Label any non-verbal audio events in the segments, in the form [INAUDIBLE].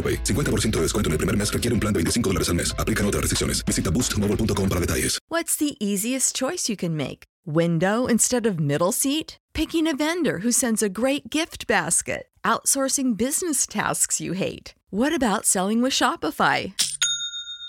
AroPay. 50% de descuento en el primer mes requiere un plan de 25 dólares al mes. Aplican otras restricciones. Visita boostmobile.com para detalles. What's the easiest choice you can make? Window instead of middle seat? Picking a vendor who sends a great gift basket? Outsourcing business tasks you hate? What about selling with Shopify?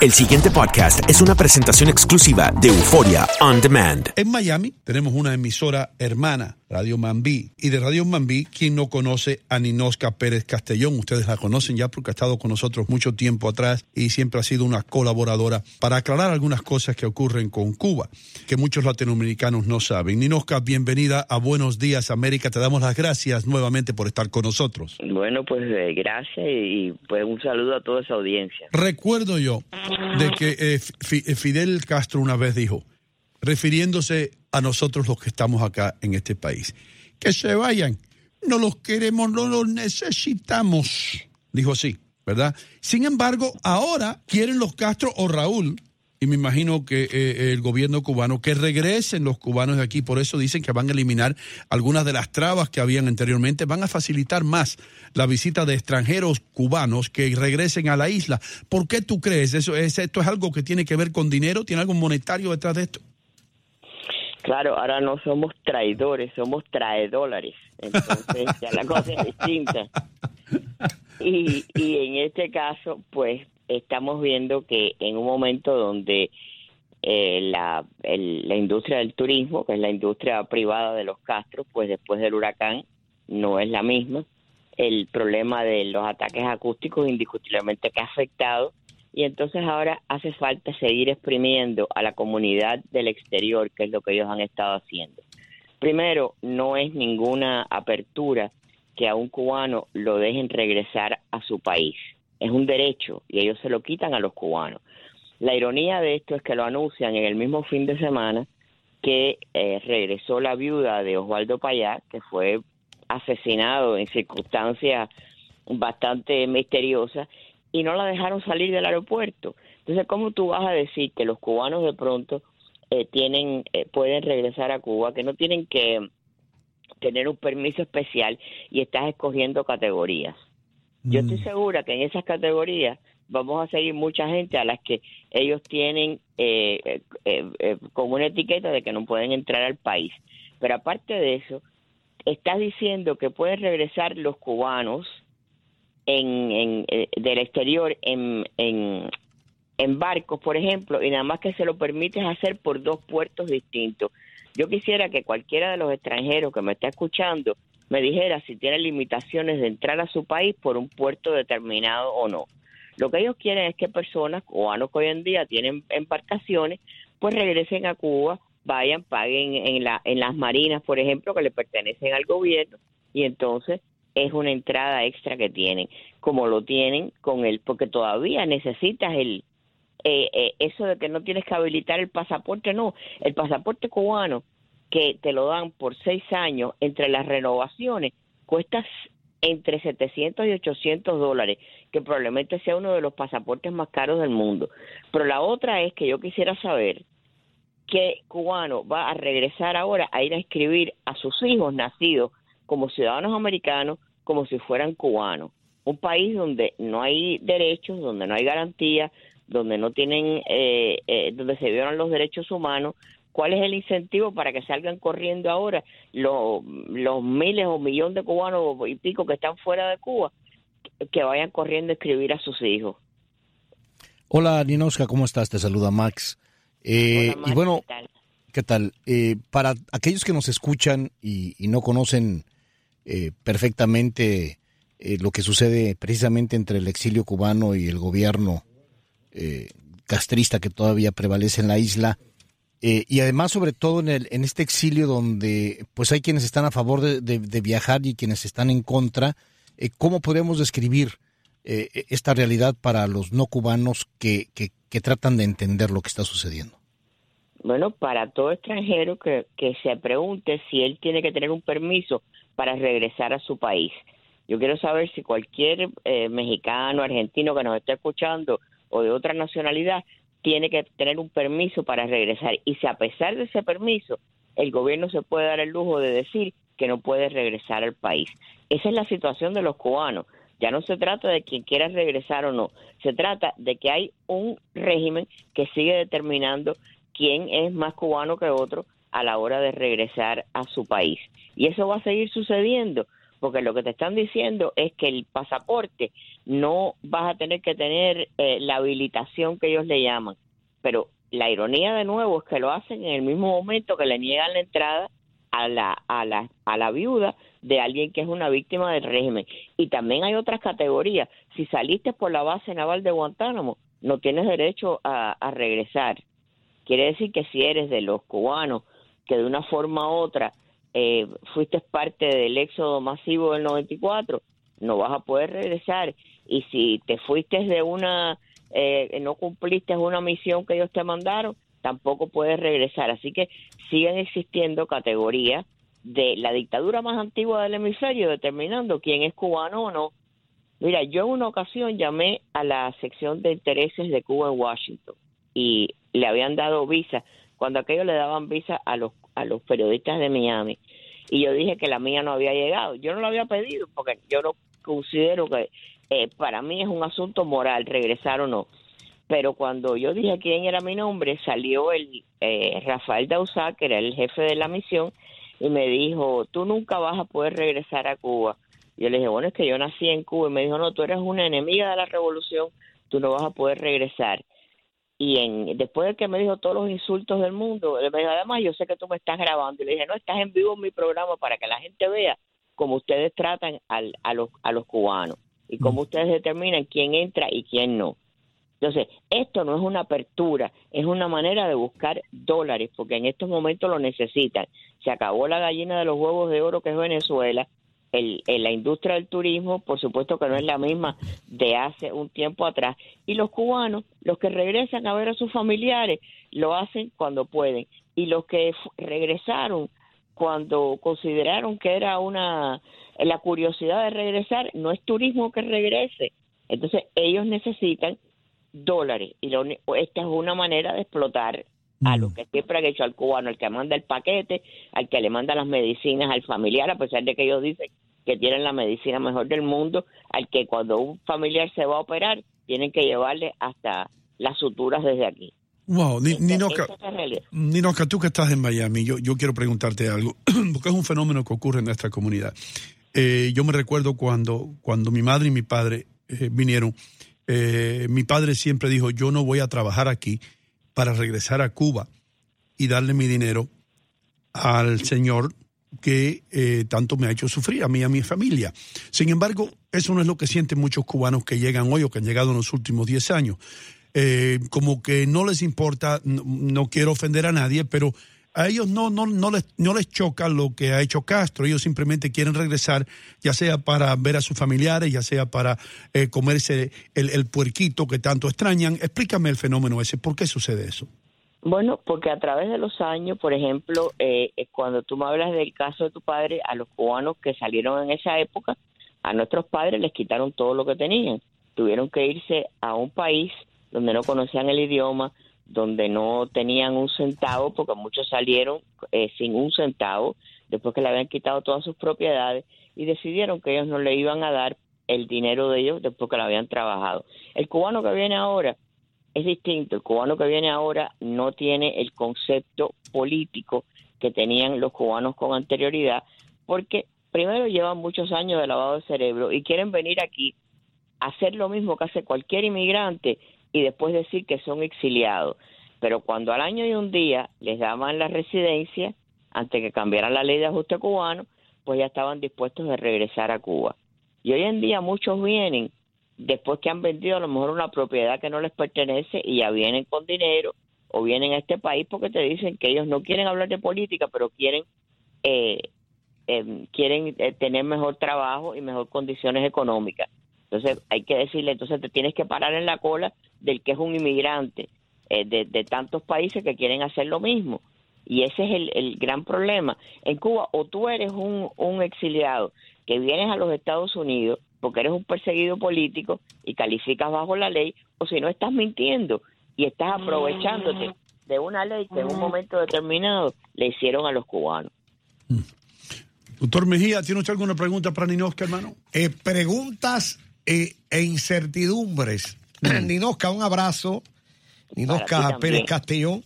El siguiente podcast es una presentación exclusiva de Euforia On Demand. En Miami tenemos una emisora hermana, Radio Mambí. Y de Radio Mambí, quien no conoce a Ninosca Pérez Castellón? Ustedes la conocen ya porque ha estado con nosotros mucho tiempo atrás y siempre ha sido una colaboradora para aclarar algunas cosas que ocurren con Cuba, que muchos latinoamericanos no saben. Ninosca, bienvenida a Buenos Días América. Te damos las gracias nuevamente por estar con nosotros. Bueno, pues eh, gracias y pues un saludo a toda esa audiencia. Recuerdo yo de que eh, Fi- Fidel Castro una vez dijo, refiriéndose a nosotros los que estamos acá en este país, que se vayan, no los queremos, no los necesitamos, dijo así, ¿verdad? Sin embargo, ahora quieren los Castro o Raúl, y me imagino que eh, el gobierno cubano, que regresen los cubanos de aquí, por eso dicen que van a eliminar algunas de las trabas que habían anteriormente, van a facilitar más la visita de extranjeros cubanos que regresen a la isla. ¿Por qué tú crees? ¿Eso es, ¿Esto es algo que tiene que ver con dinero? ¿Tiene algo monetario detrás de esto? Claro, ahora no somos traidores, somos traedólares. Entonces ya la cosa es distinta. Y, y en este caso, pues estamos viendo que en un momento donde eh, la, la industria del turismo, que es la industria privada de los castros, pues después del huracán no es la misma. El problema de los ataques acústicos indiscutiblemente que ha afectado y entonces ahora hace falta seguir exprimiendo a la comunidad del exterior, que es lo que ellos han estado haciendo. Primero, no es ninguna apertura que a un cubano lo dejen regresar a su país. Es un derecho y ellos se lo quitan a los cubanos. La ironía de esto es que lo anuncian en el mismo fin de semana que eh, regresó la viuda de Osvaldo Payá, que fue asesinado en circunstancias bastante misteriosas, y no la dejaron salir del aeropuerto. Entonces, ¿cómo tú vas a decir que los cubanos de pronto eh, tienen eh, pueden regresar a Cuba, que no tienen que tener un permiso especial y estás escogiendo categorías? Yo estoy segura que en esas categorías vamos a seguir mucha gente a las que ellos tienen eh, eh, eh, eh, con una etiqueta de que no pueden entrar al país. Pero aparte de eso, estás diciendo que pueden regresar los cubanos en, en, eh, del exterior en, en, en barcos, por ejemplo, y nada más que se lo permites hacer por dos puertos distintos. Yo quisiera que cualquiera de los extranjeros que me está escuchando me dijera si tiene limitaciones de entrar a su país por un puerto determinado o no. Lo que ellos quieren es que personas cubanos que hoy en día tienen embarcaciones, pues regresen a Cuba, vayan, paguen en, en las marinas, por ejemplo, que le pertenecen al gobierno, y entonces es una entrada extra que tienen, como lo tienen con él, porque todavía necesitas el, eh, eh, eso de que no tienes que habilitar el pasaporte, no, el pasaporte cubano que te lo dan por seis años entre las renovaciones cuesta entre 700 y 800 dólares, que probablemente sea uno de los pasaportes más caros del mundo. Pero la otra es que yo quisiera saber qué cubano va a regresar ahora a ir a escribir a sus hijos nacidos como ciudadanos americanos como si fueran cubanos. Un país donde no hay derechos, donde no hay garantías, donde no tienen, eh, eh, donde se violan los derechos humanos, ¿Cuál es el incentivo para que salgan corriendo ahora los, los miles o millones de cubanos y pico que están fuera de Cuba, que vayan corriendo a escribir a sus hijos? Hola, Ninoska, ¿cómo estás? Te saluda Max. Eh, y bueno, ¿qué tal? Eh, para aquellos que nos escuchan y, no conocen eh, perfectamente lo que sucede precisamente entre el exilio cubano y el gobierno castrista que todavía prevalece en la isla, eh, y además, sobre todo en, el, en este exilio donde pues hay quienes están a favor de, viajar y quienes están en contra, eh, ¿cómo podemos describir eh, esta realidad para los no cubanos que, que, tratan de entender lo que está sucediendo? Bueno, para todo extranjero que, se pregunte si él tiene que tener un permiso para regresar a su país. Yo quiero saber si cualquier mexicano, argentino que nos esté escuchando o de otra nacionalidad tiene que tener un permiso para regresar. Y si a pesar de ese permiso, el gobierno se puede dar el lujo de decir que no puede regresar al país. Esa es la situación de los cubanos. Ya no se trata de quien quiera regresar o no, se trata de que hay un régimen que sigue determinando quién es más cubano que otro a la hora de regresar a su país. Y eso va a seguir sucediendo porque lo que te están diciendo es que el pasaporte no vas a tener que tener eh, la habilitación que ellos le llaman, pero la ironía de nuevo es que lo hacen en el mismo momento que le niegan la entrada a la, a la, a la viuda de alguien que es una víctima del régimen. Y también hay otras categorías. Si saliste por la base naval de Guantánamo, no tienes derecho a, a regresar. Quiere decir que si eres de los cubanos que de una forma u otra eh, fuiste parte del éxodo masivo del 94, no vas a poder regresar. Y si te fuiste de una, eh, no cumpliste una misión que ellos te mandaron, tampoco puedes regresar. Así que siguen existiendo categorías de la dictadura más antigua del hemisferio determinando quién es cubano o no. Mira, yo en una ocasión llamé a la sección de intereses de Cuba en Washington y le habían dado visa, cuando aquello le daban visa a los a los periodistas de Miami. Y yo dije que la mía no había llegado. Yo no lo había pedido porque yo no considero que eh, para mí es un asunto moral regresar o no. Pero cuando yo dije quién era mi nombre, salió el eh, Rafael Dausá, que era el jefe de la misión, y me dijo, tú nunca vas a poder regresar a Cuba. Yo le dije, bueno, es que yo nací en Cuba. Y me dijo, no, tú eres una enemiga de la revolución, tú no vas a poder regresar y en, después de que me dijo todos los insultos del mundo, me dijo, además yo sé que tú me estás grabando. Y le dije, no, estás en vivo en mi programa para que la gente vea cómo ustedes tratan al, a, los, a los cubanos y cómo mm. ustedes determinan quién entra y quién no. Entonces, esto no es una apertura, es una manera de buscar dólares, porque en estos momentos lo necesitan. Se acabó la gallina de los huevos de oro que es Venezuela, el, la industria del turismo, por supuesto que no es la misma de hace un tiempo atrás. Y los cubanos, los que regresan a ver a sus familiares, lo hacen cuando pueden. Y los que regresaron cuando consideraron que era una la curiosidad de regresar, no es turismo que regrese. Entonces ellos necesitan dólares y esta es una manera de explotar a lo mm. que siempre han hecho al cubano, el que manda el paquete, al que le manda las medicinas al familiar, a pesar de que ellos dicen que tienen la medicina mejor del mundo, al que cuando un familiar se va a operar, tienen que llevarle hasta las suturas desde aquí. Wow, Ninoca, tú que estás en Miami, yo, yo quiero preguntarte algo, [CLEARS THROAT] porque es un fenómeno que ocurre en nuestra comunidad. Eh, yo me recuerdo cuando, cuando mi madre y mi padre eh, vinieron, eh, mi padre siempre dijo, yo no voy a trabajar aquí, para regresar a Cuba y darle mi dinero al señor que eh, tanto me ha hecho sufrir, a mí y a mi familia. Sin embargo, eso no es lo que sienten muchos cubanos que llegan hoy o que han llegado en los últimos 10 años. Eh, como que no les importa, no, quiero ofender a nadie, pero a ellos no, no, no, les, no les choca lo que ha hecho Castro. Ellos simplemente quieren regresar, ya sea para ver a sus familiares, ya sea para eh, comerse el, el puerquito que tanto extrañan. Explícame el fenómeno ese. ¿Por qué sucede eso? Bueno, porque a través de los años, por ejemplo, eh, eh, cuando tú me hablas del caso de tu padre, a los cubanos que salieron en esa época, a nuestros padres les quitaron todo lo que tenían. Tuvieron que irse a un país donde no conocían el idioma, donde no tenían un centavo, porque muchos salieron eh, sin un centavo, después que le habían quitado todas sus propiedades, y decidieron que ellos no le iban a dar el dinero de ellos después que lo habían trabajado. El cubano que viene ahora es distinto. El cubano que viene ahora no tiene el concepto político que tenían los cubanos con anterioridad, porque primero llevan muchos años de lavado de cerebro y quieren venir aquí a hacer lo mismo que hace cualquier inmigrante y después decir que son exiliados. Pero cuando al año y un día les daban la residencia, antes que cambiaran la ley de ajuste cubano, pues ya estaban dispuestos a regresar a Cuba. Y hoy en día muchos vienen después que han vendido a lo mejor una propiedad que no les pertenece y ya vienen con dinero o vienen a este país porque te dicen que ellos no quieren hablar de política, pero quieren eh, em, quieren eh, tener mejor trabajo y mejor condiciones económicas. Entonces hay que decirle, entonces te tienes que parar en la cola del que es un inmigrante eh, de, tantos países que quieren hacer lo mismo. Y ese es el, gran problema. En Cuba, o tú eres un, un exiliado que vienes a los Estados Unidos porque eres un perseguido político y calificas bajo la ley, o si no estás mintiendo y estás aprovechándote de una ley que en un momento determinado le hicieron a los cubanos. Mm. Doctor Mejía, ¿tiene usted alguna pregunta para Ninosca, hermano? Eh, preguntas eh, e incertidumbres. Mm. [CLEARS THROAT] Ninosca, un abrazo. Ninosca Pérez Castellón.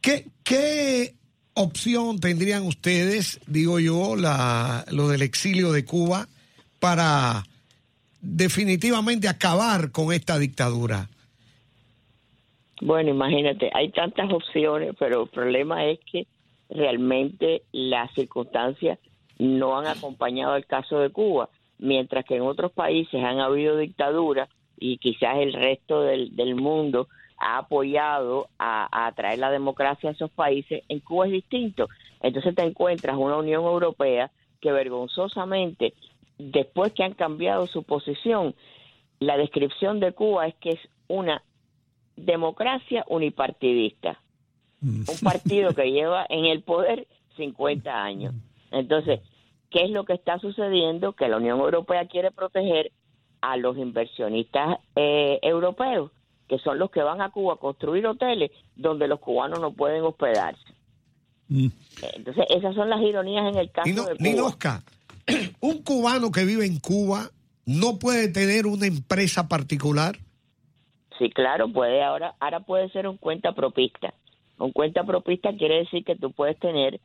¿Qué, ¿Qué opción tendrían ustedes, digo yo, la, lo del exilio de Cuba? Para definitivamente acabar con esta dictadura? Bueno, imagínate, hay tantas opciones, pero el problema es que realmente las circunstancias no han acompañado el caso de Cuba, mientras que en otros países han habido dictaduras y quizás el resto del, del mundo ha apoyado a, a, traer la democracia a esos países, en Cuba es distinto. Entonces te encuentras una Unión Europea que vergonzosamente después que han cambiado su posición, la descripción de Cuba es que es una democracia unipartidista, mm. un partido que lleva en el poder 50 años. Entonces, ¿qué es lo que está sucediendo? Que la Unión Europea quiere proteger a los inversionistas eh, europeos, que son los que van a Cuba a construir hoteles donde los cubanos no pueden hospedarse. Mm. Entonces, esas son las ironías en el caso de Cuba [CLEARS THROAT] un cubano que vive en Cuba no puede tener una empresa particular. Sí, claro, puede ahora, ahora puede ser un cuenta propista. Un cuenta propista quiere decir que tú puedes tener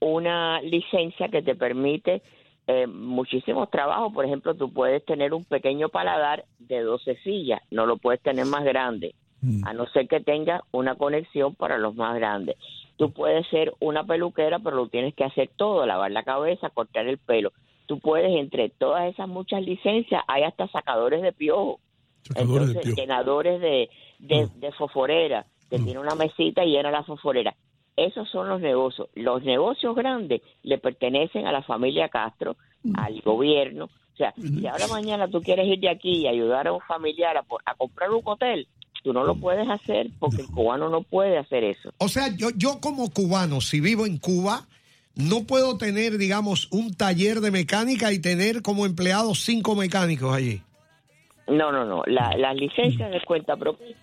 una licencia que te permite eh, muchísimos trabajos. Por ejemplo, tú puedes tener un pequeño paladar de 12 sillas, no lo puedes tener más grande, mm. a no ser que tenga una conexión para los más grandes. Tú puedes ser una peluquera, pero lo tienes que hacer todo, lavar la cabeza, cortar el pelo tú puedes, entre todas esas muchas licencias, hay hasta sacadores de piojo. Entonces, llenadores de, de, mm. de fosforera, que mm. tiene una mesita y llena la fosforera. Esos son los negocios. Los negocios grandes le pertenecen a la familia Castro, mm. al gobierno. O sea, si ahora mañana tú quieres ir de aquí y ayudar a un familiar a, a comprar un hotel, tú no lo puedes hacer porque el cubano no puede hacer eso. O sea, yo, yo como cubano, si vivo en Cuba, no puedo tener, digamos, un taller de mecánica y tener como empleados cinco mecánicos allí. No, no, no. las licencias de cuenta propia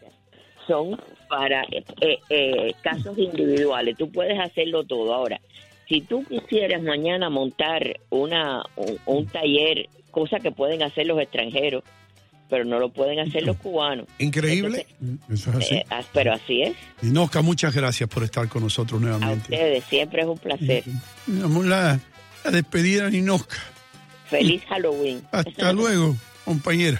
son para eh, eh, casos individuales. Tú puedes hacerlo todo. Ahora, si tú quisieras mañana montar una un taller, cosa que pueden hacer los extranjeros, pero no lo pueden hacer los cubanos. Increíble. Eso es así. Eh, ah, pero así es. Inosca, muchas gracias por estar con nosotros nuevamente. A ustedes, siempre es un placer. La, la despedida de Inosca. Feliz Halloween. Hasta luego, [LAUGHS] compañera.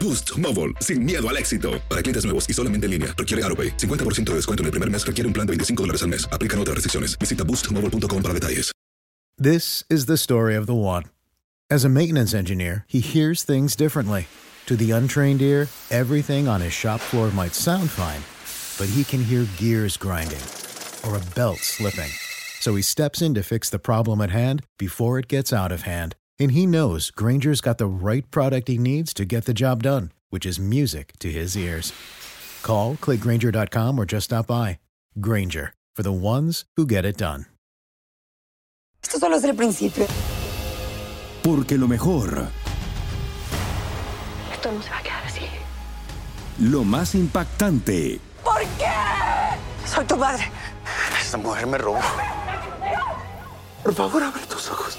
Boost Mobile, sin miedo al éxito. Para clientes nuevos y solamente en línea, requiere AroPay. 50% de descuento en el primer mes requiere un plan de 25 dólares al mes. Aplican otras restricciones. Visita boostmobile.com para detalles. This is the story of the one. As a maintenance engineer, he hears things differently. To the untrained ear, everything on his shop floor might sound fine, but he can hear gears grinding or a belt slipping. So he steps in to fix the problem at hand before it gets out of hand. And he knows Granger's got the right product he needs to get the job done, which is music to his ears. Call, clickgranger.com, or just stop by. Granger, for the ones who get it done. Esto solo es el principio. Porque lo mejor, Esto no se va a quedar así. lo más impactante, ¿Por qué? Soy tu madre. Esta mujer me robó. Por favor, abre tus ojos.